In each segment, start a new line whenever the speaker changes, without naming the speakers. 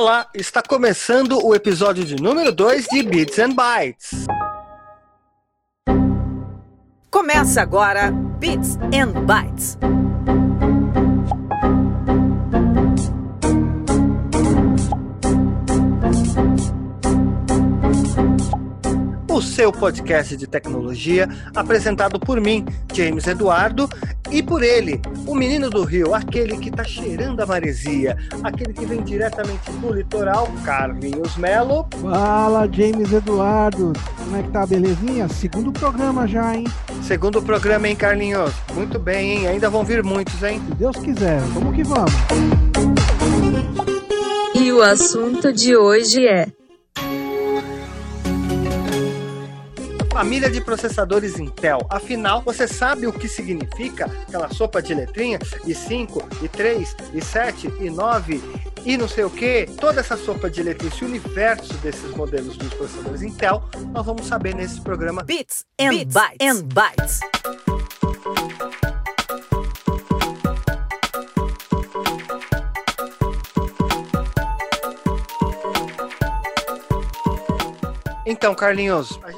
Olá, está começando o episódio de número 2 de Bits and Bytes.
Começa agora Bits and Bytes.
O seu podcast de tecnologia, apresentado por mim, James Eduardo, e por ele, o menino do Rio, aquele que tá cheirando a maresia, aquele que vem diretamente do litoral, Carlinhos Melo.
Fala, James Eduardo. Como é que tá, belezinha? Segundo programa já, hein?
Segundo programa, hein, Carlinhos? Muito bem, hein? Ainda vão vir muitos, hein?
Se Deus quiser, vamos que vamos.
E o assunto de hoje é
família de processadores Intel. Afinal, você sabe o que significa aquela sopa de letrinha? E 5, e 3, e 7, e 9, e não sei o que? Toda essa sopa de letrinhas, esse universo desses modelos dos processadores Intel, nós vamos saber nesse programa
Bits and Bits Bytes. And bytes.
Então, Carlinhos, a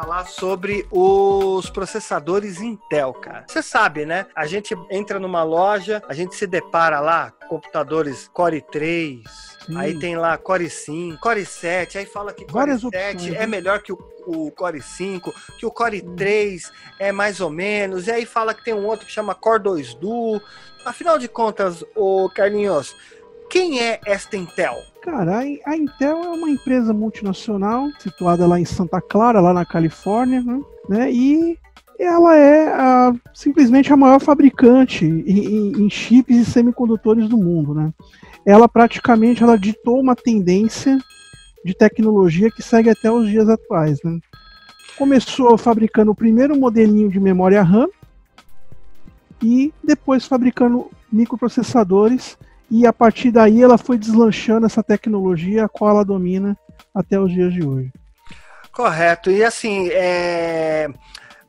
falar sobre os processadores Intel, cara. Você sabe, né? A gente entra numa loja, a gente se depara lá computadores Core 3, Sim. aí tem lá Core 5, Core 7, aí fala que Core Várias 7 opções, é né? melhor que o, o, Core 5, que o Core 3 é mais ou menos, e aí fala que tem um outro que chama Core 2 Duo. Afinal de contas, o Carlinhos, quem é esta Intel?
Cara, a Intel é uma empresa multinacional situada lá em Santa Clara, lá na Califórnia, né? né? E ela é a, simplesmente a maior fabricante em, em, chips e semicondutores do mundo, né? Ela praticamente ela ditou uma tendência de tecnologia que segue até os dias atuais, né? Começou fabricando o primeiro modelinho de memória RAM e depois fabricando microprocessadores e a partir daí ela foi deslanchando essa tecnologia a qual ela domina até os dias de hoje.
Correto. E assim, é...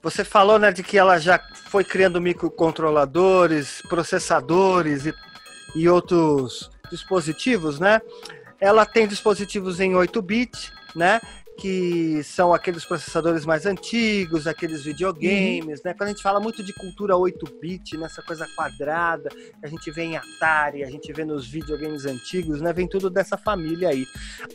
você falou né, de que ela já foi criando microcontroladores, processadores e, e outros dispositivos, né? Ela tem dispositivos em 8 bits, né? Que são aqueles processadores mais antigos, aqueles videogames, uhum. né? Quando a gente fala muito de cultura 8-bit, nessa coisa quadrada, a gente vê em Atari, a gente vê nos videogames antigos, né? Vem tudo dessa família aí.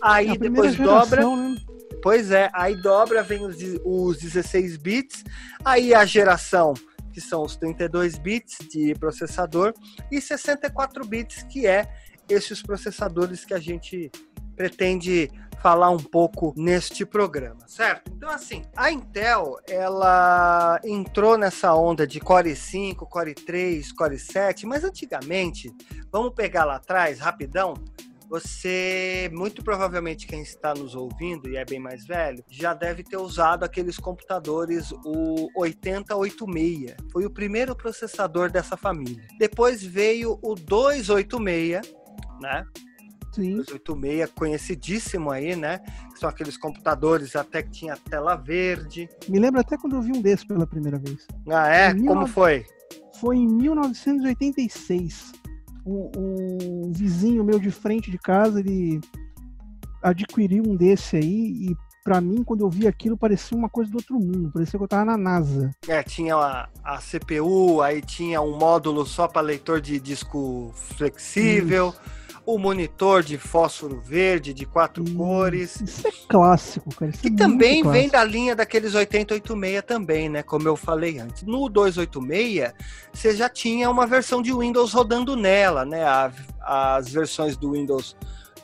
Aí é depois geração, dobra. Né? Pois é, aí dobra, vem os, os 16 bits, aí a geração que são os 32 bits de processador e 64 bits que é esses processadores que a gente pretende falar um pouco neste programa, certo? Então, assim, a Intel, ela entrou nessa onda de Core 5, Core 3, Core 7, mas antigamente, vamos pegar lá atrás, rapidão, você, muito provavelmente quem está nos ouvindo e é bem mais velho, já deve ter usado aqueles computadores, o 8086. Foi o primeiro processador dessa família. Depois veio o 286, né? Sim. 286, conhecidíssimo aí, né? São aqueles computadores até que tinha tela verde.
Me lembro até quando eu vi um desses pela primeira vez.
Ah, é? Em Como 19... foi?
Foi em 1986. Um, um vizinho meu de frente de casa, ele adquiriu um desse aí e para mim, quando eu vi aquilo, parecia uma coisa do outro mundo. Parecia que eu tava na NASA.
É, tinha a, a CPU, aí tinha um módulo só para leitor de disco flexível. Isso o monitor de fósforo verde de quatro hum, cores.
Isso é clássico, cara. Isso
e
é
também vem da linha daqueles 8086 também, né? Como eu falei antes. No 286, você já tinha uma versão de Windows rodando nela, né? A, as versões do Windows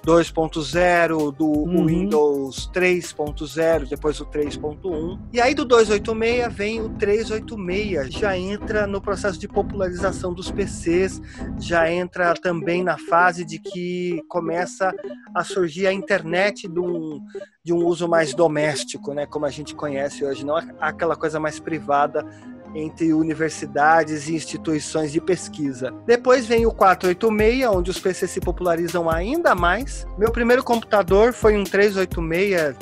2.0, do uhum. Windows 3.0, depois o 3.1. E aí do 286 vem o 386, já entra no processo de popularização dos PCs, já entra também na fase de que começa a surgir a internet de um, de um uso mais doméstico, né, como a gente conhece hoje, não aquela coisa mais privada entre universidades e instituições de pesquisa. Depois vem o 486, onde os PCs se popularizam ainda mais. Meu primeiro computador foi um 386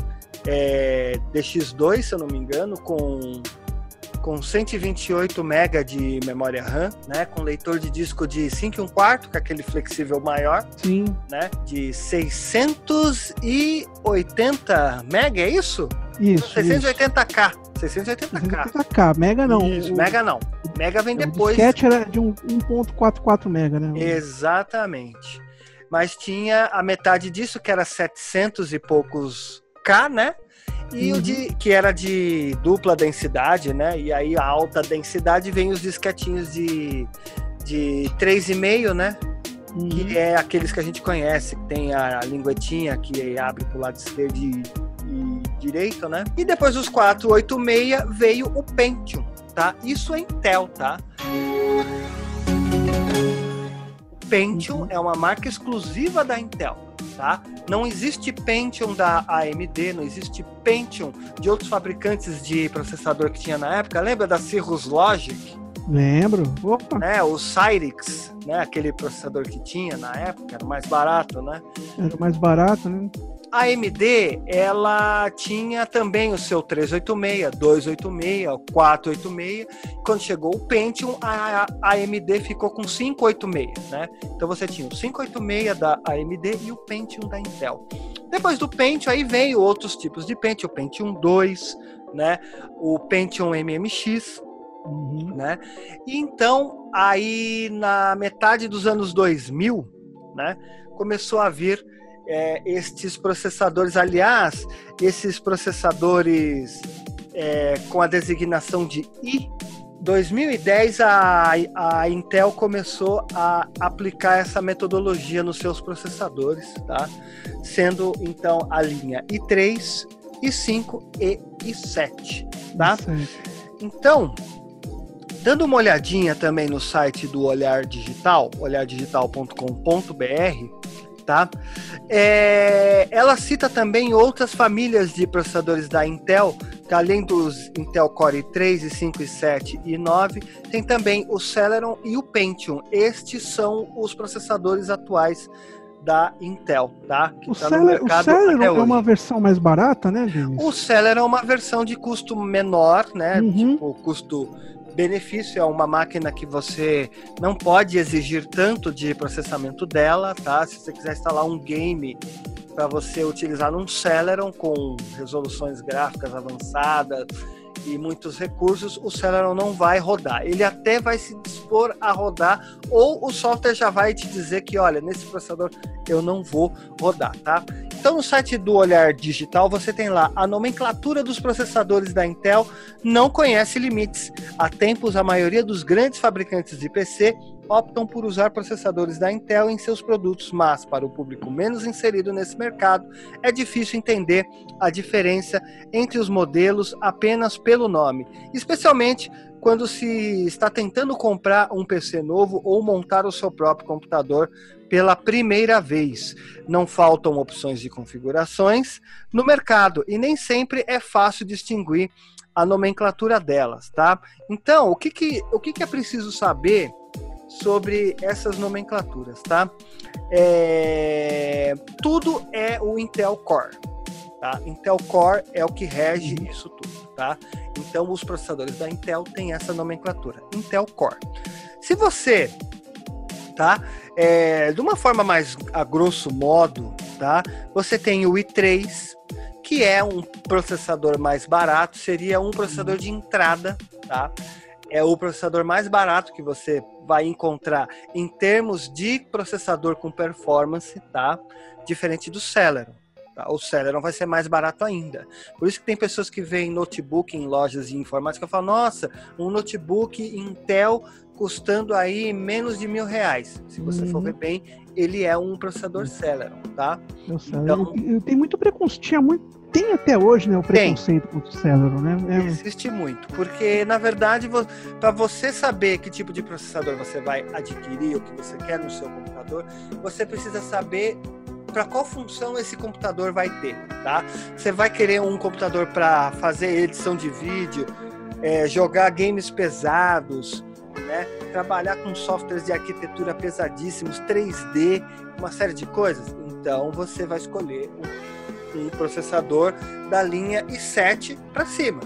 é, DX2, se eu não me engano, com com 128 MB de memória RAM, né? Com leitor de disco de 5 e 1 quarto, com aquele flexível maior,
Sim.
né? De 680 MB, é isso?
Isso.
680K. 680K.
680K. Mega não.
Isso,
o,
Mega não. Mega vem
o
depois.
disquete era de um 1.44 mega, né?
Exatamente. Mas tinha a metade disso, que era 700 e poucos K, né? E
Uhum.
o de que era de dupla densidade, né? E aí a alta densidade vem os disquetinhos de, de 3,5, né?
Uhum.
Que é aqueles que a gente conhece, que tem a linguetinha que abre pro lado esquerdo e, e direito, né? E depois dos 486 veio o Pentium, tá? Isso é Intel, tá? O Pentium é uma marca exclusiva da Intel, tá? Não existe Pentium da AMD, não existe Pentium de outros fabricantes de processador que tinha na época. Lembra da Cirrus Logic?
Lembro. Opa,
né, o Cyrix, né, aquele processador que tinha na época, era mais barato, né?
era mais barato, né?
A AMD, ela tinha também o seu 386, 286, 486. Quando chegou o Pentium, a AMD ficou com 586, né? Então você tinha o 586 da AMD e o Pentium da Intel. Depois do Pentium, aí veio outros tipos de Pentium, o Pentium 2, né? O Pentium MMX,
Uhum.
né? E então, aí na metade dos anos 2000, né, começou a vir é, estes processadores. Aliás, esses processadores é, com a designação de I. 2010 a, a Intel começou a aplicar essa metodologia nos seus processadores, tá? Sendo então a linha I3, I5 e I7, tá? Então, dando uma olhadinha também no site do Olhar Digital, olhardigital.com.br, tá? É, ela cita também outras famílias de processadores da Intel, que além dos Intel Core i3, i5, i7 e i9, tem também o Celeron e o Pentium. Estes são os processadores atuais da Intel, tá? Que
O
tá
Celeron, o Celeron é uma versão mais barata, né, Denis?
O Celeron é uma versão de custo menor, né?
Uhum.
Tipo, custo-benefício é uma máquina que você não pode exigir tanto de processamento dela, tá? Se você quiser instalar um game para você utilizar num Celeron com resoluções gráficas avançadas e muitos recursos, o Celeron não vai rodar. Ele até vai se dispor a rodar, ou o software já vai te dizer que, olha, nesse processador eu não vou rodar, tá? Então, no site do Olhar Digital, você tem lá a nomenclatura dos processadores da Intel não conhece limites. Há tempos, a maioria dos grandes fabricantes de PC optam por usar processadores da Intel em seus produtos, mas para o público menos inserido nesse mercado, é difícil entender a diferença entre os modelos apenas pelo nome, especialmente quando se está tentando comprar um PC novo ou montar o seu próprio computador pela primeira vez. Não faltam opções de configurações no mercado e nem sempre é fácil distinguir a nomenclatura delas, tá? Então, o que, que, o que, que é preciso saber sobre essas nomenclaturas, tá? É, tudo é o Intel Core, tá? Intel Core é o que rege isso tudo, tá? Então, os processadores da Intel têm essa nomenclatura, Intel Core. Se você, tá? É, de uma forma mais a grosso modo, tá? Você tem o i3, que é um processador mais barato, seria um processador de entrada, tá? É o processador mais barato que você vai encontrar em termos de processador com performance, tá? Diferente do Celeron. Tá? O Celeron vai ser mais barato ainda. Por isso que tem pessoas que veem notebook em lojas de informática e falam, nossa, um notebook Intel custando aí menos de mil reais. Se você for
Uhum.
ver bem, ele é um processador Celeron, tá?
Sei.
Então-
Eu- eu- tem muito preconceito. Tinha muito. Tem até hoje, né? O preconceito contra o Celeron, né? É-
Existe muito, porque na verdade, para você saber que tipo de processador você vai adquirir, o que você quer no seu computador, você precisa saber para qual função esse computador vai ter, tá? Você vai querer um computador para fazer edição de vídeo, é, jogar games pesados, né? Trabalhar com softwares de arquitetura pesadíssimos, 3D, uma série de coisas. Então você vai escolher um, um processador da linha i7 para cima,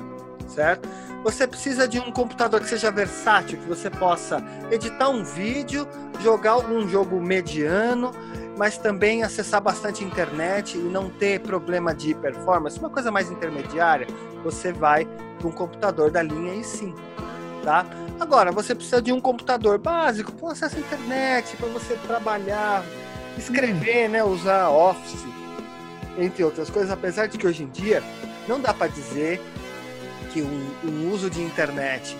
certo? Você precisa de um computador que seja versátil, que você possa editar um vídeo, jogar algum jogo mediano, mas também acessar bastante internet e não ter problema de performance, uma coisa mais intermediária, você vai para um computador da linha i5, tá? Agora, você precisa de um computador básico com acesso à internet, para você trabalhar, escrever, né, usar Office, entre outras coisas, apesar de que hoje em dia não dá para dizer que um, um, uso de internet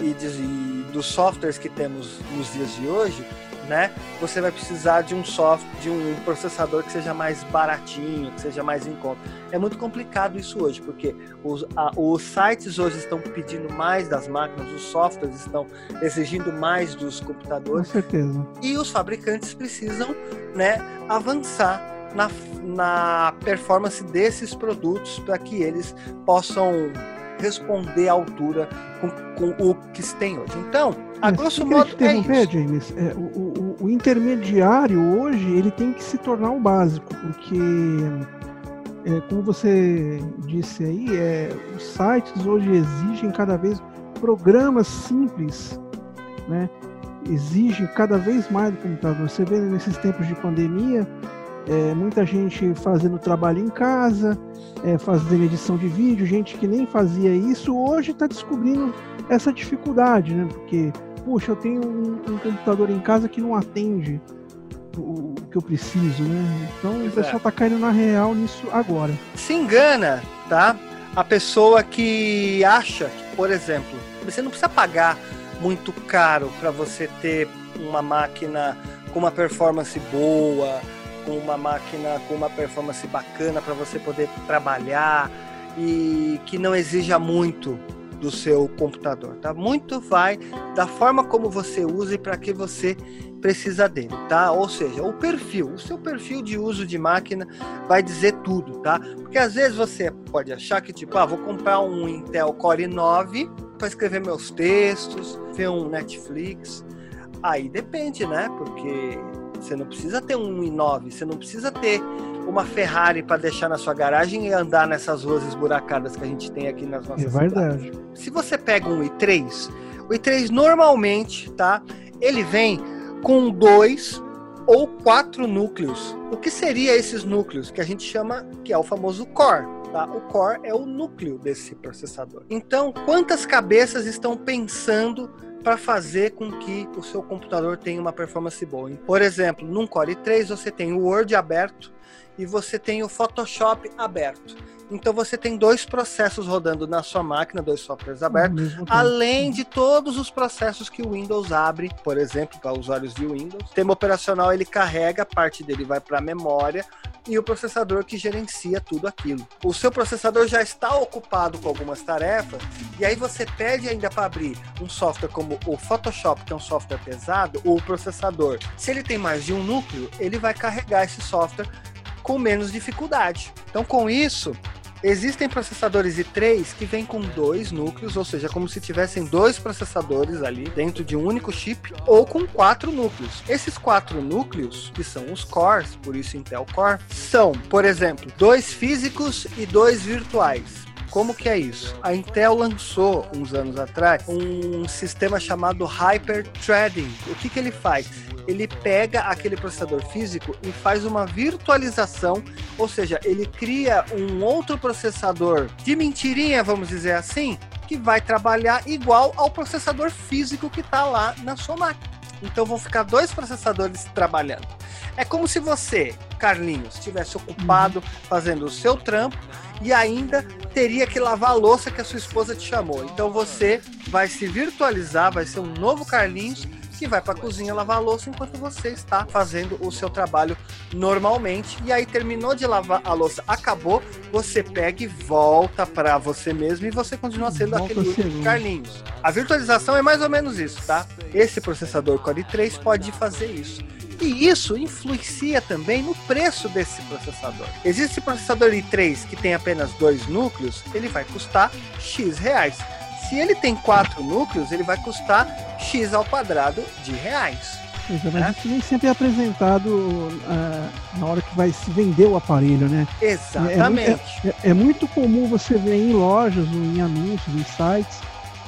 e, de, e dos softwares que temos nos dias de hoje né? Você vai precisar de um software, de um processador que seja mais baratinho, que seja mais em conta. É muito complicado isso hoje, porque os, a, os sites hoje estão pedindo mais das máquinas, os softwares estão exigindo mais dos computadores.
Com certeza.
E os fabricantes precisam, né, avançar na, na performance desses produtos para que eles possam responder à altura com, com o que se tem hoje. Então, a grosso modo é isso.
James, é, o, o, o, intermediário hoje ele tem que se tornar o básico, porque é, como você disse aí, é, os sites hoje exigem cada vez programas simples, né? Exigem cada vez mais do computador. Você vê nesses tempos de pandemia, é, muita gente fazendo trabalho em casa, é, fazendo edição de vídeo, gente que nem fazia isso, hoje está descobrindo essa dificuldade, né? Porque, puxa, eu tenho um, um computador em casa que não atende o, o, que eu preciso, né? Então o pessoal está caindo na real nisso agora.
Se engana, tá? A pessoa que acha que, por exemplo, você não precisa pagar muito caro para você ter uma máquina com uma performance boa, com uma máquina com uma performance bacana para você poder trabalhar e que não exija muito do seu computador, tá? Muito vai da forma como você usa e para que você precisa dele, tá? Ou seja, o perfil, o seu perfil de uso de máquina vai dizer tudo, tá? Porque às vezes você pode achar que tipo, ah, vou comprar um Intel Core 9 para escrever meus textos, ver um Netflix. Aí depende, né? Porque você não precisa ter um i9, você não precisa ter uma Ferrari para deixar na sua garagem e andar nessas ruas esburacadas que a gente tem aqui nas nossas
É verdade. Cidades.
Se você pega um i3, o i3 normalmente, tá? Ele vem com dois ou quatro núcleos. O que seria esses núcleos que a gente chama que é o famoso core? Tá? O core é o núcleo desse processador. Então, quantas cabeças estão pensando para fazer com que o seu computador tenha uma performance boa. Por exemplo, num Core 3 você tem o Word aberto e você tem o Photoshop aberto. Então você tem dois processos rodando na sua máquina, dois softwares abertos, além de todos os processos que o Windows abre, por exemplo, para usuários de Windows. O sistema operacional ele carrega, parte dele vai para a memória e o processador que gerencia tudo aquilo. O seu processador já está ocupado com algumas tarefas e aí você pede ainda para abrir um software como o Photoshop, que é um software pesado, ou o processador. Se ele tem mais de um núcleo, ele vai carregar esse software com menos dificuldade. Então, com isso, Existem processadores i3 que vêm com dois núcleos, ou seja, como se tivessem dois processadores ali dentro de um único chip, ou com quatro núcleos. Esses quatro núcleos, que são os cores, por isso Intel Core, são, por exemplo, dois físicos e dois virtuais. Como que é isso? A Intel lançou uns anos atrás um sistema chamado Hyper Threading. O que, que ele faz? Ele pega aquele processador físico e faz uma virtualização, ou seja, ele cria um outro processador de mentirinha, vamos dizer assim, que vai trabalhar igual ao processador físico que está lá na sua máquina. Então vão ficar dois processadores trabalhando. É como se você, Carlinhos, estivesse ocupado fazendo o seu trampo e ainda teria que lavar a louça que a sua esposa te chamou. Então você vai se virtualizar, vai ser um novo Carlinhos que vai para a cozinha lavar a louça enquanto você está fazendo o seu trabalho normalmente. E aí terminou de lavar a louça, acabou, você pega e volta para você mesmo e você continua sendo Volta aquele único Carlinhos. A virtualização é mais ou menos isso, tá? Esse processador Core 3 pode fazer isso. E isso influencia também no preço desse processador. Existe processador i3 que tem apenas dois núcleos, ele vai custar X reais. Se ele tem quatro núcleos, ele vai custar X ao quadrado de reais.
Mas né? isso nem sempre é apresentado uh, na hora que vai se vender o aparelho, né?
Exatamente.
É, é, é, é muito comum você ver em lojas, ou em anúncios, em sites,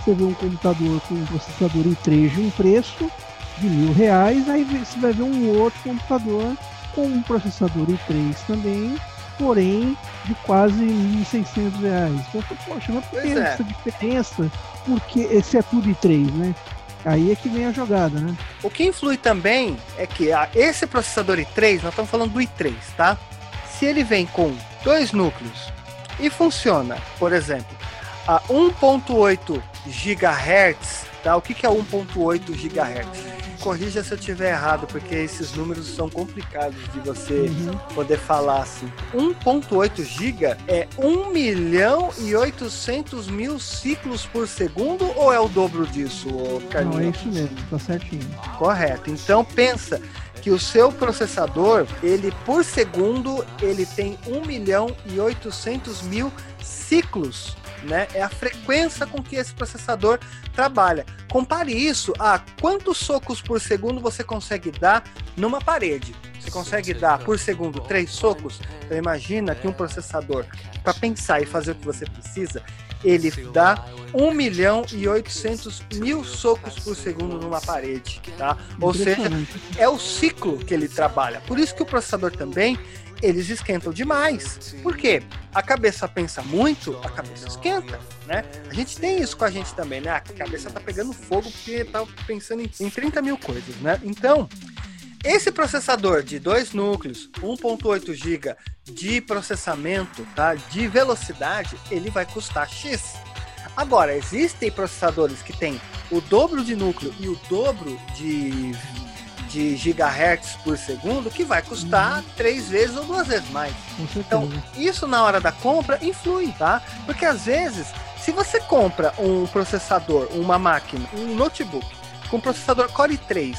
você vê um computador com um processador i3 de um preço de mil reais, aí você vai ver um outro computador com um processador i3 também, porém de quase 1.600 reais. Então, poxa, mas por que
é.
essa diferença? Porque esse é tudo i3, né? Aí é que vem a jogada, né?
O que influi também é que a- esse processador i3, nós estamos falando do i3, tá? Se ele vem com dois núcleos e funciona, por exemplo, a 1.8 GHz, tá? O que, que é 1.8 GHz? Corrija se eu estiver errado, porque esses números são complicados de você
Uhum.
poder falar assim. 1.8 GB é 1 milhão e 800 mil ciclos por segundo ou é o dobro disso, ô
Não,
Carlinhos?
é isso mesmo, tá certinho.
Correto. Então pensa que o seu processador, ele por segundo, ele tem 1 milhão e 800 mil ciclos, né? É a frequência com que esse processador trabalha. Compare isso a quantos socos por segundo você consegue dar numa parede. Você consegue dar por segundo três socos? Então imagina que um processador, para pensar e fazer o que você precisa, ele dá 1 milhão e 800 mil socos por segundo numa parede, tá? Ou seja, é o ciclo que ele trabalha. Por isso que o processador também, eles esquentam demais. Por quê? A cabeça pensa muito, a cabeça esquenta, né? A gente tem isso com a gente também, né? A cabeça tá pegando fogo porque tá pensando em, em 30 mil coisas, né? Então, esse processador de dois núcleos, 1.8 GB de processamento, tá? De velocidade, ele vai custar X. Agora, existem processadores que têm o dobro de núcleo e o dobro de, de gigahertz por segundo, que vai custar três vezes ou duas vezes mais. Então, isso na hora da compra influi, tá? Porque às vezes, se você compra um processador, uma máquina, um notebook com processador Core i3,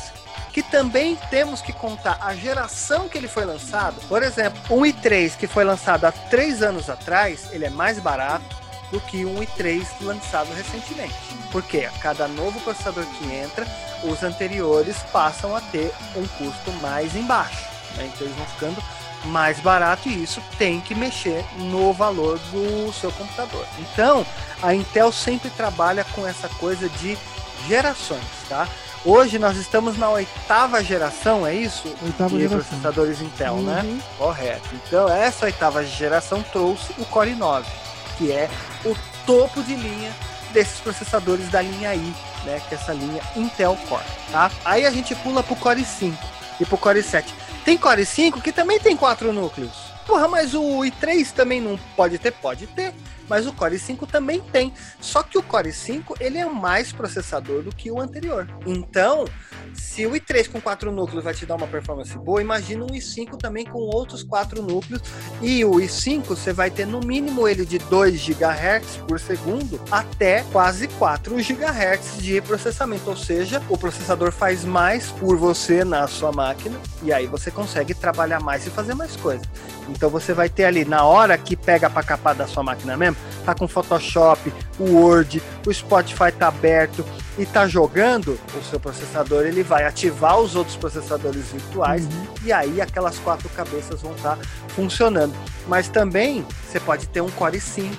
que também temos que contar a geração que ele foi lançado, por exemplo, um i3 que foi lançado há três anos atrás, ele é mais barato do que um i3 lançado recentemente. Porque a cada novo processador que entra, os anteriores passam a ter um custo mais embaixo. né? Então eles vão ficando mais barato e isso tem que mexer no valor do seu computador. Então, a Intel sempre trabalha com essa coisa de gerações, tá? Hoje nós estamos na oitava geração, é isso?
Oitava
de
geração.
processadores Intel, né?
Uhum.
Correto. Então, essa oitava geração trouxe o Core 9, que é o topo de linha desses processadores da linha i, né? Que é essa linha Intel Core, tá? Aí a gente pula pro Core 5 e pro Core 7. Tem Core 5 que também tem quatro núcleos. Porra, mas o i3 também não pode ter? Pode ter. Mas o Core 5 também tem. Só que o Core 5 ele é mais processador do que o anterior. Então, se o i3 com quatro núcleos vai te dar uma performance boa, imagina um i5 também com outros quatro núcleos. E o i5 você vai ter no mínimo ele de 2 GHz por segundo até quase 4 GHz de processamento. Ou seja, o processador faz mais por você na sua máquina e aí você consegue trabalhar mais e fazer mais coisas. Então você vai ter ali na hora que pega para capar da sua máquina mesmo, tá com Photoshop, o Word, o Spotify tá aberto e tá jogando, o seu processador ele vai ativar os outros processadores virtuais
Uhum.
e aí aquelas quatro cabeças vão estar funcionando. Mas também você pode ter um Core 5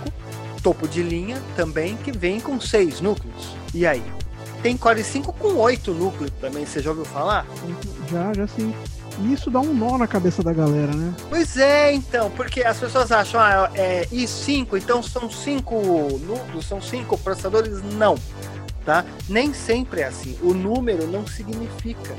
topo de linha também que vem com seis núcleos. E aí? Tem Core 5 com oito núcleos também, você já ouviu falar?
Já, já sim. E isso dá um nó na cabeça da galera, né?
Pois é, então, porque as pessoas acham, ah, é i5, então são cinco núcleos, são cinco processadores. Não, tá? Nem sempre é assim. O número não significa.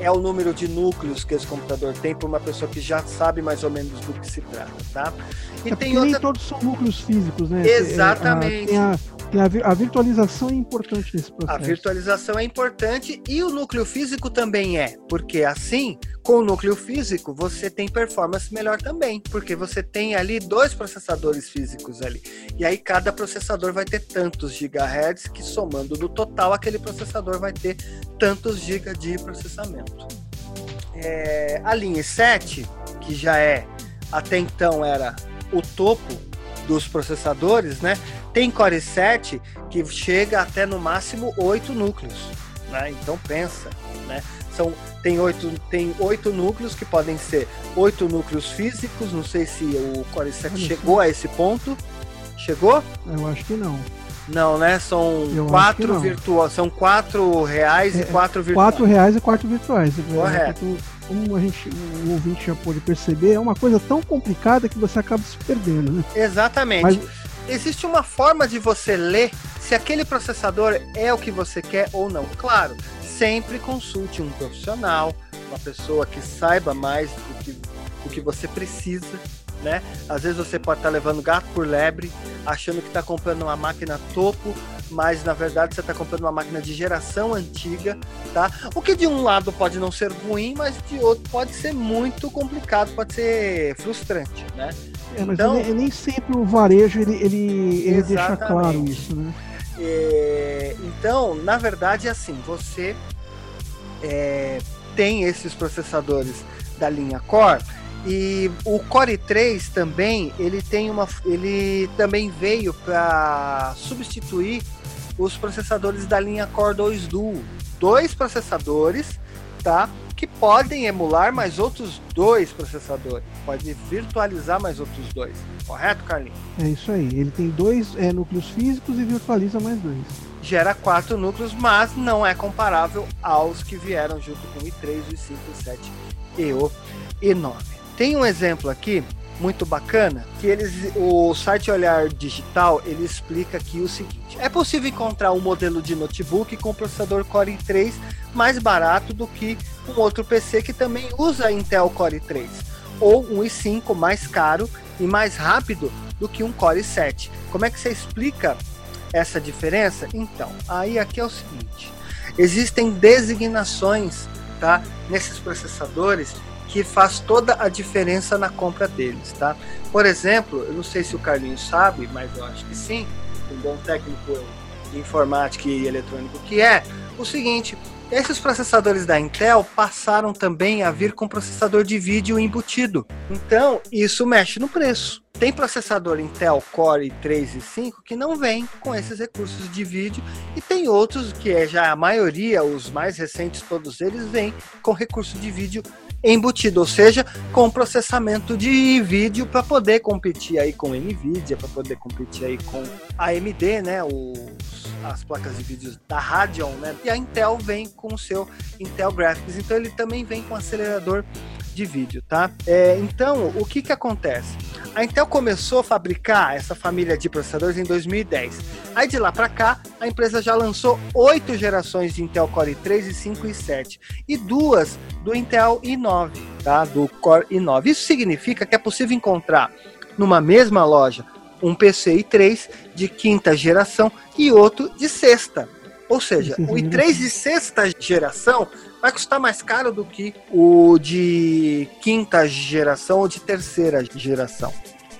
É o número de núcleos que esse computador tem para uma pessoa que já sabe mais ou menos do que se trata, tá? E
é
tem
porque nem
outra.
todos são núcleos físicos, né?
Exatamente.
É, a- a, a, vi- a virtualização é importante nesse
A
processo.
virtualização é importante e o núcleo físico também é, porque assim, com o núcleo físico, você tem performance melhor também, porque você tem ali dois processadores físicos ali. E aí cada processador vai ter tantos gigahertz que somando no total aquele processador vai ter tantos gigas de processamento. É, a linha 7, que já é até então era o topo dos processadores, né? Tem Core 7 que chega até no máximo oito núcleos, né? Então pensa, né? São tem oito tem oito núcleos que podem ser oito núcleos físicos. Não sei se o Core 7
Olha
chegou a esse ponto. Chegou?
Eu acho que não.
Não, né? São
Eu
quatro virtuais. São quatro reais e
É,
quatro virtuais.
Quatro reais e quatro virtuais.
Correto.
Como a gente, o ouvinte já pôde perceber, é uma coisa tão complicada que você acaba se perdendo, né?
Exatamente.
Mas-
Existe uma forma de você ler se aquele processador é o que você quer ou não. Claro, sempre consulte um profissional, uma pessoa que saiba mais do que, do que você precisa, né? Às vezes você pode estar levando gato por lebre, achando que está comprando uma máquina topo, mas na verdade você está comprando uma máquina de geração antiga, tá? O que de um lado pode não ser ruim, mas de outro pode ser muito complicado, pode ser frustrante, né?
É, mas
Então-
nem, nem sempre o varejo ele, ele, ele deixa claro isso, né?
É, então, na verdade, é assim, você é, tem esses processadores da linha Core e o Core 3 também ele tem uma, ele também veio para substituir os processadores da linha Core 2 Duo, dois processadores, tá? Que podem emular mais outros dois processadores, pode virtualizar mais outros dois, correto, Carlinhos?
É isso aí. Ele tem dois é, núcleos físicos e virtualiza mais dois.
gera quatro núcleos, mas não é comparável aos que vieram junto com o i3, o i5, o i7 e o i9. Tem um exemplo aqui muito bacana que eles, o site Olhar Digital ele explica aqui o seguinte: é possível encontrar um modelo de notebook com processador Core i3 mais barato do que um outro PC que também usa Intel Core i3 ou um i5 mais caro e mais rápido do que um Core i7. Como é que você explica essa diferença? Então, aí aqui é o seguinte: existem designações, tá, nesses processadores que faz toda a diferença na compra deles, tá? Por exemplo, eu não sei se o Carlinhos sabe, mas eu acho que sim, um bom técnico de informática e eletrônico que é, o seguinte, esses processadores da Intel passaram também a vir com processador de vídeo embutido. Então, isso mexe no preço. Tem processador Intel Core 3 e 5 que não vem com esses recursos de vídeo e tem outros que é já a maioria, os mais recentes todos eles vêm com recurso de vídeo embutido, ou seja, com processamento de vídeo para poder competir aí com Nvidia, para poder competir aí com AMD, né, os, as placas de vídeo da Radeon, né? E a Intel vem com o seu Intel Graphics, então ele também vem com acelerador de vídeo, tá? É, então, o que que acontece? A Intel começou a fabricar essa família de processadores em 2010. Aí de lá para cá, a empresa já lançou oito gerações de Intel Core 3 e 5 e 7 e duas do Intel i9, tá? Do Core i9. Isso significa que é possível encontrar numa mesma loja um PC i3 de quinta geração e outro de sexta. Ou seja, o i3 de sexta geração vai custar mais caro do que o de quinta geração ou de terceira geração,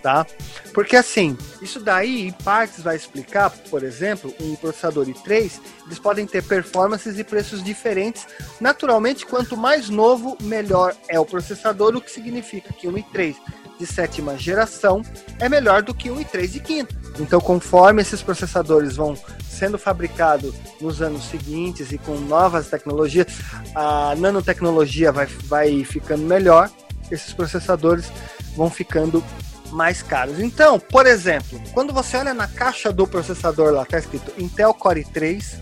tá? Porque assim, isso daí em partes vai explicar, por exemplo, um processador i3, eles podem ter performances e preços diferentes. Naturalmente, quanto mais novo, melhor é o processador, o que significa que um i3 de sétima geração é melhor do que um i3 de quinta. Então, conforme esses processadores vão sendo fabricados nos anos seguintes e com novas tecnologias, a nanotecnologia vai, vai ficando melhor, esses processadores vão ficando mais caros. Então, por exemplo, quando você olha na caixa do processador lá, está escrito Intel Core 3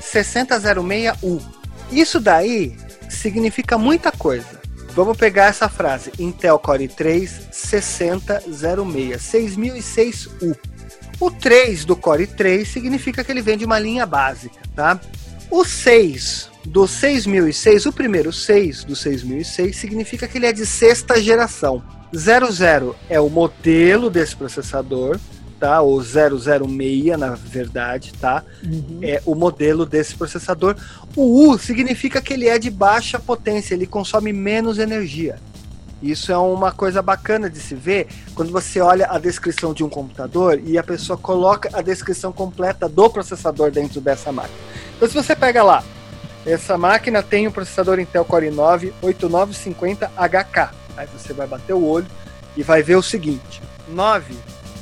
6006U. Isso daí significa muita coisa. Vamos pegar essa frase: Intel Core 3 6006, 6006U. O 3 do Core 3 significa que ele vem de uma linha básica, tá? O 6 do 6006, o primeiro 6 do 6006 significa que ele é de sexta geração. 00 é o modelo desse processador, tá? Ou 006 na verdade, tá?
Uhum.
É o modelo desse processador. O U significa que ele é de baixa potência, ele consome menos energia. Isso é uma coisa bacana de se ver quando você olha a descrição de um computador e a pessoa coloca a descrição completa do processador dentro dessa máquina. Então, se você pega lá, essa máquina tem um processador Intel Core i9 8950HK. Aí você vai bater o olho e vai ver o seguinte: 9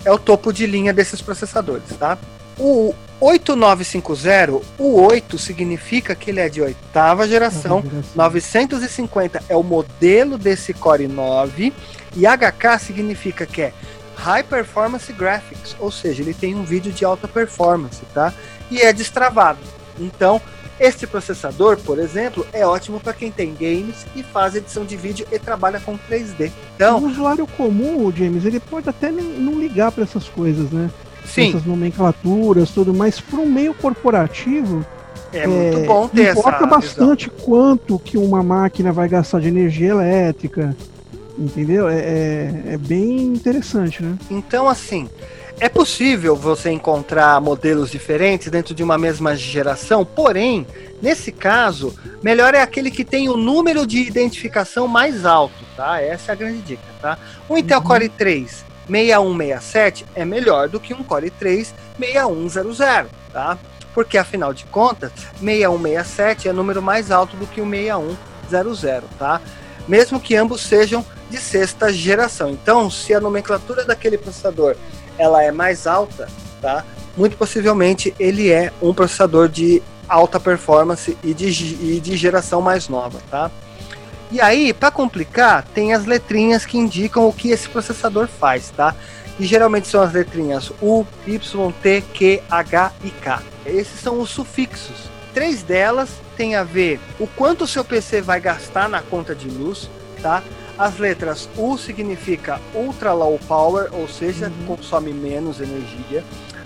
é o topo de linha desses processadores, tá? O 8950, o 8 significa que ele é de oitava geração, 950 é o modelo desse Core 9 e HK significa que é High Performance Graphics, ou seja, ele tem um vídeo de alta performance, tá? E é destravado. Então, este processador, por exemplo, é ótimo para quem tem games e faz edição de vídeo e trabalha com 3D. Então,
o usuário comum, James, ele pode até não ligar para essas coisas, né?
sim,
Essas nomenclaturas, tudo, mas para um meio corporativo,
é, muito bom ter essa
importa
visão.
bastante quanto que uma máquina vai gastar de energia elétrica, entendeu? É, é, é bem interessante, né?
Então, assim, é possível você encontrar modelos diferentes dentro de uma mesma geração, porém, nesse caso, melhor é aquele que tem o número de identificação mais alto, tá? Essa é a grande dica, tá? Um Intel Core 3 6167 é melhor do que um Core 3 6100, tá? Porque afinal de contas, 6167 é número mais alto do que o 6100, tá? Mesmo que ambos sejam de sexta geração. Então, se a nomenclatura daquele processador ela é mais alta, tá? Muito possivelmente ele é um processador de alta performance e de, e de geração mais nova, tá? E aí, para complicar, tem as letrinhas que indicam o que esse processador faz, tá? E geralmente são as letrinhas U, Y, T, Q, H e K. Esses são os sufixos. Três delas têm a ver o quanto o seu PC vai gastar na conta de luz, tá? As letras U significa Ultra Low Power, ou seja, consome menos energia.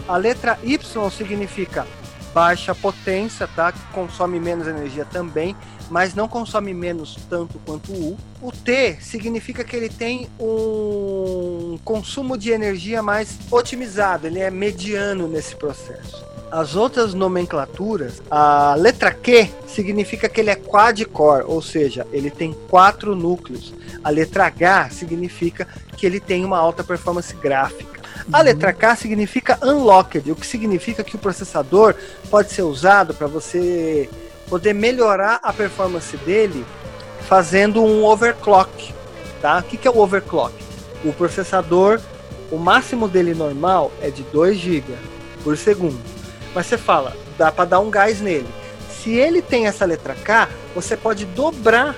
A letra Y significa baixa potência, tá? Consome menos energia também, mas não consome menos tanto quanto o U. O T significa que ele tem um consumo de energia mais otimizado, ele é mediano nesse processo. As outras nomenclaturas, a letra Q significa que ele é quad-core, ou seja, ele tem quatro núcleos. A letra H significa que ele tem uma alta performance gráfica. A letra K significa unlocked, o que significa que o processador pode ser usado para você poder melhorar a performance dele fazendo um overclock. Tá? O que, que é o overclock? O processador, o máximo dele normal é de 2 GB por segundo. Mas você fala, dá para dar um gás nele. Se ele tem essa letra K, você pode dobrar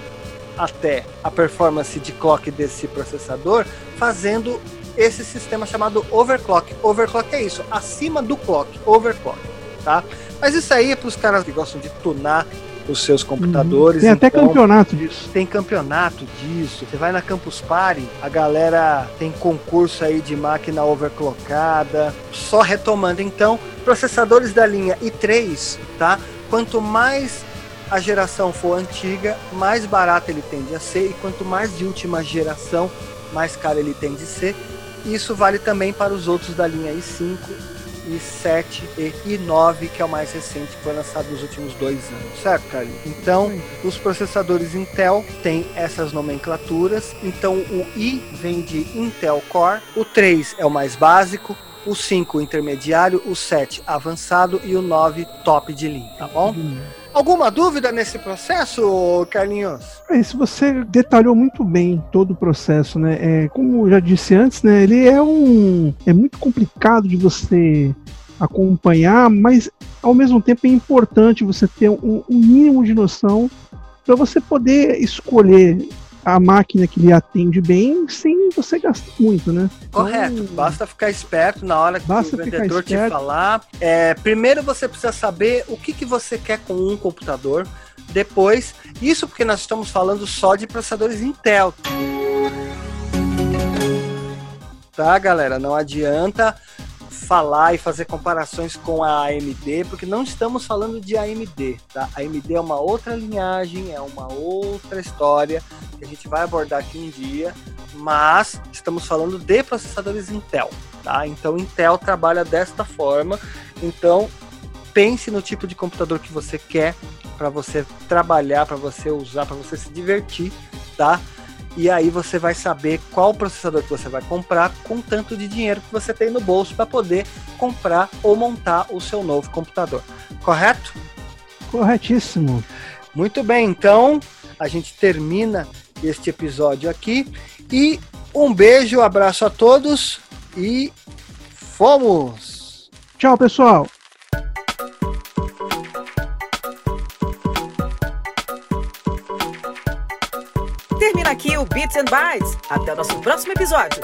até a performance de clock desse processador fazendo esse sistema chamado overclock. Overclock é isso, acima do clock, overclock, tá? Mas isso aí é para os caras que gostam de tunar os seus computadores.
Tem até
então-
campeonato disso.
tem campeonato disso. Você vai na Campus Party, a galera tem concurso aí de máquina overclockada. Só retomando, então, processadores da linha i3, tá? Quanto mais a geração for antiga, mais barato ele tende a ser, e quanto mais de última geração, mais caro ele tende a ser. Isso vale também para os outros da linha i5, i7 e i9, que é o mais recente, que foi lançado nos últimos dois anos, certo, Carlinhos? Então, os processadores Intel têm essas nomenclaturas. Então, o i vem de Intel Core, o 3 é o mais básico, o 5 intermediário, o 7 avançado e o 9 top de linha, tá bom? Alguma dúvida nesse processo, Carlinhos?
É, se você detalhou muito bem todo o processo, né? É, como eu já disse antes, né? Ele é um. É muito complicado de você acompanhar, mas ao mesmo tempo é importante você ter um, um mínimo de noção para você poder escolher a máquina que lhe atende bem sem você gastar muito, né?
Correto.
Então,
Basta ficar esperto na hora que o vendedor te falar. É, primeiro você precisa saber o que, que você quer com um computador. Depois, isso porque nós estamos falando só de processadores Intel. Tá, galera? Não adianta falar e fazer comparações com a AMD, porque não estamos falando de AMD, tá? A AMD é uma outra linhagem, é uma outra história que a gente vai abordar aqui um dia, mas estamos falando de processadores Intel, tá? Então Intel trabalha desta forma. Então pense no tipo de computador que você quer para você trabalhar, para você usar, para você se divertir, tá? E aí você vai saber qual processador que você vai comprar com tanto de dinheiro que você tem no bolso para poder comprar ou montar o seu novo computador. Correto?
Corretíssimo.
Muito bem, então a gente termina este episódio aqui e um beijo, abraço a todos e fomos!
Tchau, pessoal.
Aqui o Bits and Bytes. Até o nosso próximo episódio.